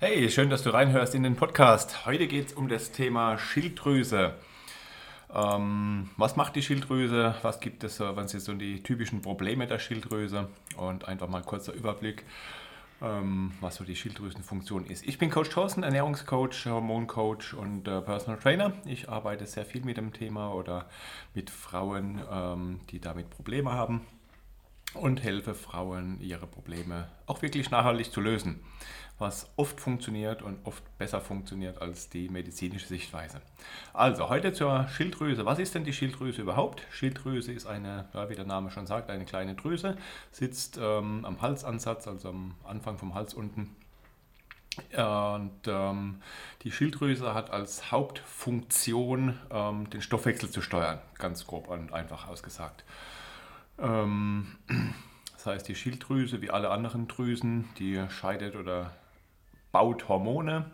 Hey, schön, dass du reinhörst in den Podcast. Heute geht es um das Thema Schilddrüse. Ähm, was macht die Schilddrüse? Was gibt es, was sind so die typischen Probleme der Schilddrüse? Und einfach mal ein kurzer Überblick, ähm, was so die Schilddrüsenfunktion ist. Ich bin Coach Thorsten, Ernährungscoach, Hormoncoach und äh, Personal Trainer. Ich arbeite sehr viel mit dem Thema oder mit Frauen, ähm, die damit Probleme haben und helfe Frauen, ihre Probleme auch wirklich nachhaltig zu lösen was oft funktioniert und oft besser funktioniert als die medizinische Sichtweise. Also heute zur Schilddrüse. Was ist denn die Schilddrüse überhaupt? Schilddrüse ist eine, ja, wie der Name schon sagt, eine kleine Drüse, sitzt ähm, am Halsansatz, also am Anfang vom Hals unten. Und ähm, die Schilddrüse hat als Hauptfunktion ähm, den Stoffwechsel zu steuern, ganz grob und einfach ausgesagt. Ähm, das heißt, die Schilddrüse, wie alle anderen Drüsen, die scheidet oder baut Hormone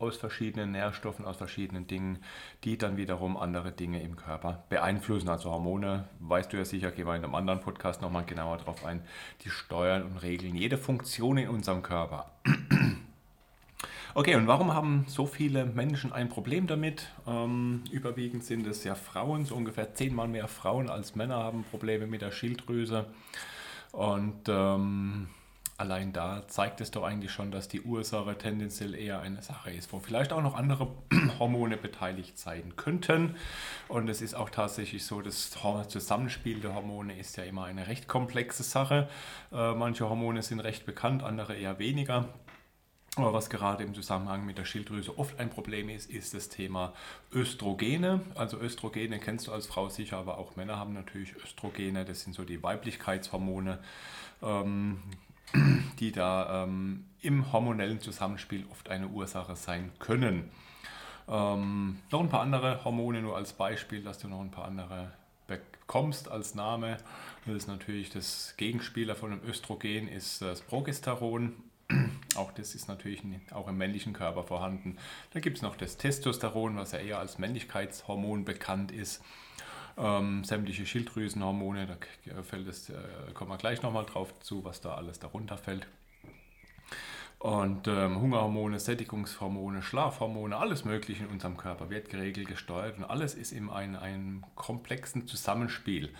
aus verschiedenen Nährstoffen, aus verschiedenen Dingen, die dann wiederum andere Dinge im Körper beeinflussen. Also Hormone, weißt du ja sicher, gehen wir in einem anderen Podcast nochmal genauer drauf ein, die steuern und regeln jede Funktion in unserem Körper. Okay, und warum haben so viele Menschen ein Problem damit? Ähm, überwiegend sind es ja Frauen, so ungefähr zehnmal mehr Frauen als Männer haben Probleme mit der Schilddrüse. Und ähm, allein da zeigt es doch eigentlich schon, dass die Ursache tendenziell eher eine Sache ist, wo vielleicht auch noch andere Hormone beteiligt sein könnten. Und es ist auch tatsächlich so, das Zusammenspiel der Hormone ist ja immer eine recht komplexe Sache. Äh, manche Hormone sind recht bekannt, andere eher weniger. Aber was gerade im Zusammenhang mit der Schilddrüse oft ein Problem ist, ist das Thema Östrogene. Also Östrogene kennst du als Frau sicher, aber auch Männer haben natürlich Östrogene. Das sind so die Weiblichkeitshormone. Ähm, die da ähm, im hormonellen Zusammenspiel oft eine Ursache sein können. Ähm, noch ein paar andere Hormone nur als Beispiel, dass du noch ein paar andere bekommst als Name. Das ist natürlich das Gegenspieler von dem Östrogen, ist das Progesteron. Auch das ist natürlich auch im männlichen Körper vorhanden. Da gibt es noch das Testosteron, was ja eher als Männlichkeitshormon bekannt ist ähm, sämtliche Schilddrüsenhormone, da fällt es, äh, kommen wir gleich nochmal drauf zu, was da alles darunter fällt. Und ähm, Hungerhormone, Sättigungshormone, Schlafhormone, alles Mögliche in unserem Körper wird geregelt, gesteuert und alles ist in einem, komplexen Zusammenspiel.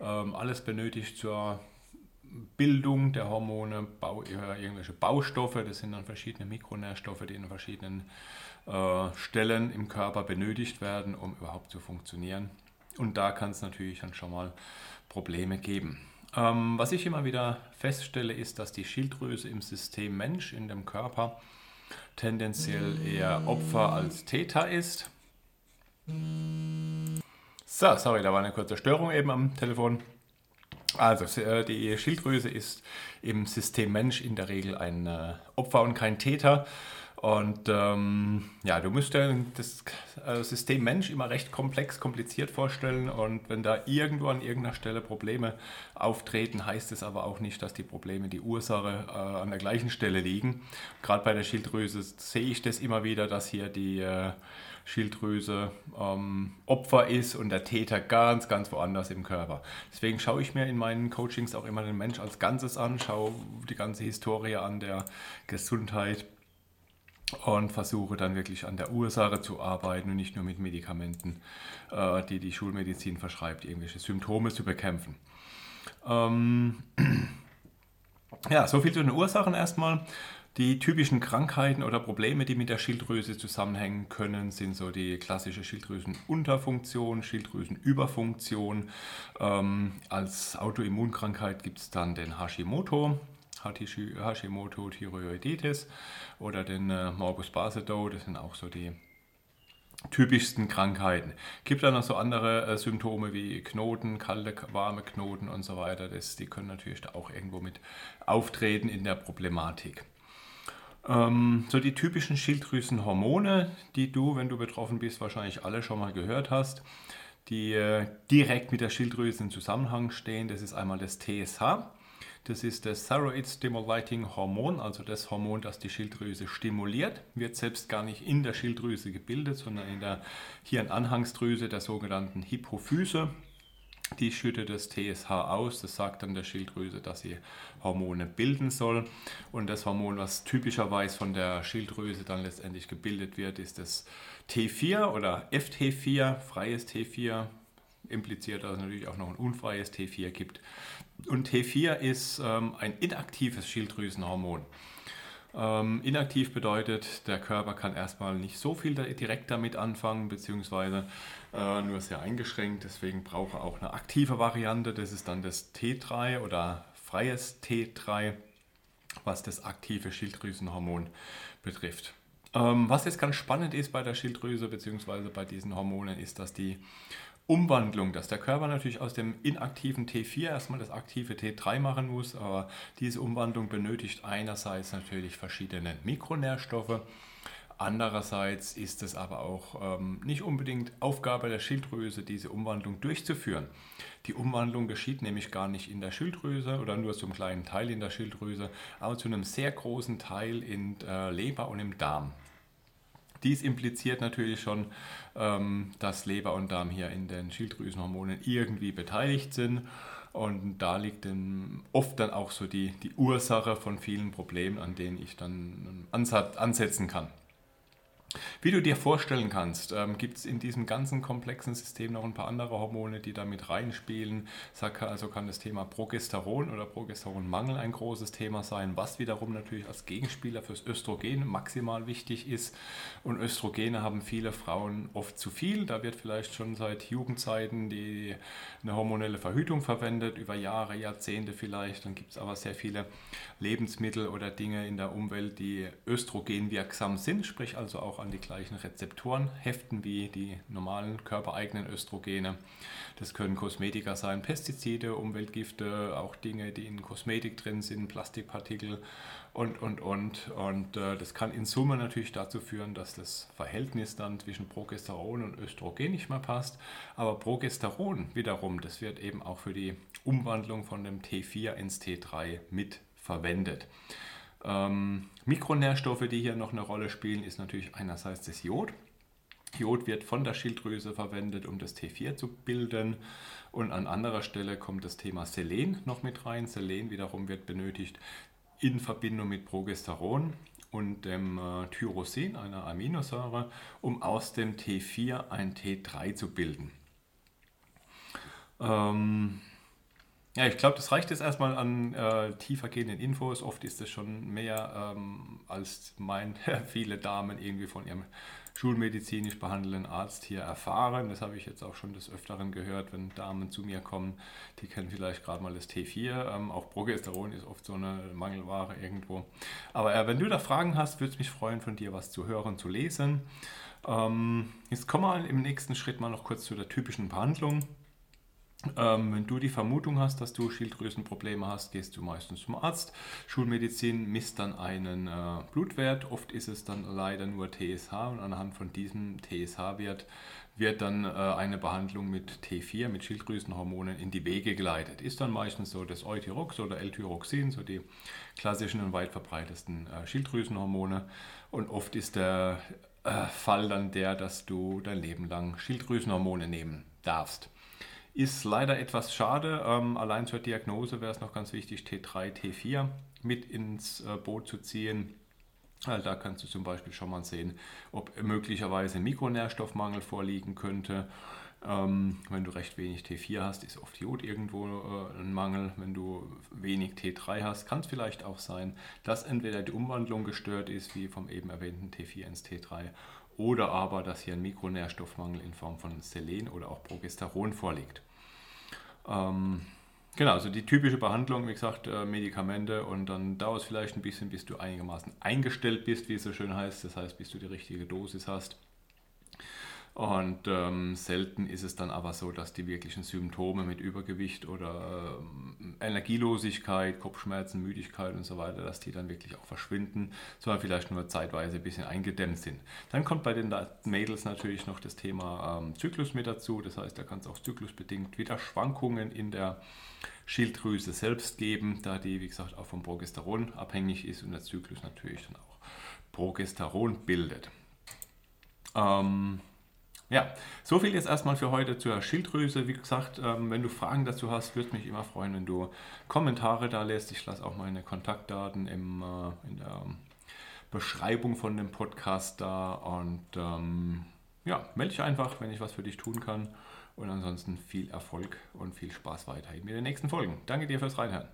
Ähm, alles benötigt zur Bildung der Hormone, Bau, irgendwelche Baustoffe, das sind dann verschiedene Mikronährstoffe, die in verschiedenen äh, Stellen im Körper benötigt werden, um überhaupt zu funktionieren. Und da kann es natürlich dann schon mal Probleme geben. Ähm, was ich immer wieder feststelle, ist, dass die Schilddrüse im System Mensch, in dem Körper, tendenziell eher Opfer als Täter ist. So, sorry, da war eine kurze Störung eben am Telefon. Also, äh, die Schilddrüse ist im System Mensch in der Regel ein äh, Opfer und kein Täter. Und ähm, ja, du musst dir das äh, System Mensch immer recht komplex, kompliziert vorstellen. Und wenn da irgendwo an irgendeiner Stelle Probleme auftreten, heißt es aber auch nicht, dass die Probleme, die Ursache äh, an der gleichen Stelle liegen. Gerade bei der Schilddrüse sehe ich das immer wieder, dass hier die äh, Schilddrüse ähm, Opfer ist und der Täter ganz, ganz woanders im Körper. Deswegen schaue ich mir in meinen Coachings auch immer den Mensch als Ganzes an, schaue die ganze Historie an der Gesundheit und versuche dann wirklich an der Ursache zu arbeiten und nicht nur mit Medikamenten, äh, die die Schulmedizin verschreibt, irgendwelche Symptome zu bekämpfen. Ähm ja, so viel zu den Ursachen erstmal. Die typischen Krankheiten oder Probleme, die mit der Schilddrüse zusammenhängen können, sind so die klassische Schilddrüsenunterfunktion, Schilddrüsenüberfunktion. Ähm, als Autoimmunkrankheit gibt es dann den Hashimoto, Hashimoto-Thyreoiditis oder den äh, Morbus Basedow. Das sind auch so die typischsten Krankheiten. Gibt dann noch so andere äh, Symptome wie Knoten, kalte, warme Knoten und so weiter. Das, die können natürlich da auch irgendwo mit auftreten in der Problematik. Ähm, so die typischen Schilddrüsenhormone, die du, wenn du betroffen bist, wahrscheinlich alle schon mal gehört hast, die äh, direkt mit der Schilddrüse in Zusammenhang stehen. Das ist einmal das TSH. Das ist das Thyroid Stimulating Hormon, also das Hormon, das die Schilddrüse stimuliert. Wird selbst gar nicht in der Schilddrüse gebildet, sondern in der Hirnanhangsdrüse, der sogenannten Hypophyse. Die schüttet das TSH aus, das sagt dann der Schilddrüse, dass sie Hormone bilden soll. Und das Hormon, was typischerweise von der Schilddrüse dann letztendlich gebildet wird, ist das T4 oder FT4, freies T4, impliziert, dass es natürlich auch noch ein unfreies T4 gibt. Und T4 ist ähm, ein inaktives Schilddrüsenhormon. Ähm, inaktiv bedeutet, der Körper kann erstmal nicht so viel direkt damit anfangen, beziehungsweise äh, nur sehr eingeschränkt. Deswegen braucht er auch eine aktive Variante. Das ist dann das T3 oder freies T3, was das aktive Schilddrüsenhormon betrifft. Ähm, was jetzt ganz spannend ist bei der Schilddrüse beziehungsweise bei diesen Hormonen, ist, dass die Umwandlung, dass der Körper natürlich aus dem inaktiven T4 erstmal das aktive T3 machen muss, aber diese Umwandlung benötigt einerseits natürlich verschiedene Mikronährstoffe, andererseits ist es aber auch ähm, nicht unbedingt Aufgabe der Schilddrüse, diese Umwandlung durchzuführen. Die Umwandlung geschieht nämlich gar nicht in der Schilddrüse oder nur zum kleinen Teil in der Schilddrüse, aber zu einem sehr großen Teil in der Leber und im Darm. Dies impliziert natürlich schon, ähm, dass Leber und Darm hier in den Schilddrüsenhormonen irgendwie beteiligt sind. Und da liegt dann oft dann auch so die, die Ursache von vielen Problemen, an denen ich dann ansetzen kann. Wie du dir vorstellen kannst, ähm, gibt es in diesem ganzen komplexen System noch ein paar andere Hormone, die da mit reinspielen. Also kann das Thema Progesteron oder Progesteronmangel ein großes Thema sein, was wiederum natürlich als Gegenspieler fürs Östrogen maximal wichtig ist. Und Östrogene haben viele Frauen oft zu viel. Da wird vielleicht schon seit Jugendzeiten die, eine hormonelle Verhütung verwendet, über Jahre, Jahrzehnte vielleicht. Dann gibt es aber sehr viele Lebensmittel oder Dinge in der Umwelt, die östrogenwirksam sind, sprich also auch an die gleichen Rezeptoren heften wie die normalen körpereigenen Östrogene. Das können Kosmetika sein, Pestizide, Umweltgifte, auch Dinge, die in Kosmetik drin sind, Plastikpartikel und, und, und. Und äh, das kann in Summe natürlich dazu führen, dass das Verhältnis dann zwischen Progesteron und Östrogen nicht mehr passt. Aber Progesteron wiederum, das wird eben auch für die Umwandlung von dem T4 ins T3 mit verwendet. Ähm, Mikronährstoffe, die hier noch eine Rolle spielen, ist natürlich einerseits das Jod. Jod wird von der Schilddrüse verwendet, um das T4 zu bilden. Und an anderer Stelle kommt das Thema Selen noch mit rein. Selen wiederum wird benötigt in Verbindung mit Progesteron und dem äh, Tyrosin, einer Aminosäure, um aus dem T4 ein T3 zu bilden. Ähm, ja, ich glaube, das reicht jetzt erstmal an äh, tiefergehenden Infos. Oft ist es schon mehr, ähm, als meint viele Damen irgendwie von ihrem schulmedizinisch behandelnden Arzt hier erfahren. Das habe ich jetzt auch schon des Öfteren gehört, wenn Damen zu mir kommen, die kennen vielleicht gerade mal das T4. Ähm, auch Progesteron ist oft so eine Mangelware irgendwo. Aber äh, wenn du da Fragen hast, würde es mich freuen, von dir was zu hören, zu lesen. Ähm, jetzt kommen wir im nächsten Schritt mal noch kurz zu der typischen Behandlung. Ähm, wenn du die Vermutung hast, dass du Schilddrüsenprobleme hast, gehst du meistens zum Arzt. Schulmedizin misst dann einen äh, Blutwert. Oft ist es dann leider nur TSH und anhand von diesem TSH-Wert wird dann äh, eine Behandlung mit T4, mit Schilddrüsenhormonen in die Wege geleitet. Ist dann meistens so das Euthyrox oder L-Tyroxin, so die klassischen und weit verbreitetsten äh, Schilddrüsenhormone. Und oft ist der äh, Fall dann der, dass du dein Leben lang Schilddrüsenhormone nehmen darfst. Ist leider etwas schade. Ähm, allein zur Diagnose wäre es noch ganz wichtig, T3, T4 mit ins äh, Boot zu ziehen. Also da kannst du zum Beispiel schon mal sehen, ob möglicherweise Mikronährstoffmangel vorliegen könnte. Ähm, wenn du recht wenig T4 hast, ist oft Jod irgendwo äh, ein Mangel. Wenn du wenig T3 hast, kann es vielleicht auch sein, dass entweder die Umwandlung gestört ist, wie vom eben erwähnten T4 ins T3, oder aber, dass hier ein Mikronährstoffmangel in Form von Selen oder auch Progesteron vorliegt. Ähm, genau, also die typische Behandlung, wie gesagt, äh, Medikamente und dann dauert es vielleicht ein bisschen, bis du einigermaßen eingestellt bist, wie es so schön heißt, das heißt, bis du die richtige Dosis hast. Und ähm, selten ist es dann aber so, dass die wirklichen Symptome mit Übergewicht oder ähm, Energielosigkeit, Kopfschmerzen, Müdigkeit und so weiter, dass die dann wirklich auch verschwinden, sondern vielleicht nur zeitweise ein bisschen eingedämmt sind. Dann kommt bei den Mädels natürlich noch das Thema ähm, Zyklus mit dazu. Das heißt, da kann es auch zyklusbedingt wieder Schwankungen in der Schilddrüse selbst geben, da die, wie gesagt, auch vom Progesteron abhängig ist und der Zyklus natürlich dann auch Progesteron bildet. Ähm, Ja, so viel jetzt erstmal für heute zur Schilddrüse. Wie gesagt, ähm, wenn du Fragen dazu hast, würde mich immer freuen, wenn du Kommentare da lässt. Ich lasse auch meine Kontaktdaten im, äh, in der Beschreibung von dem Podcast da und ähm, ja, melde dich einfach, wenn ich was für dich tun kann. Und ansonsten viel Erfolg und viel Spaß weiterhin mit den nächsten Folgen. Danke dir fürs Reinhören.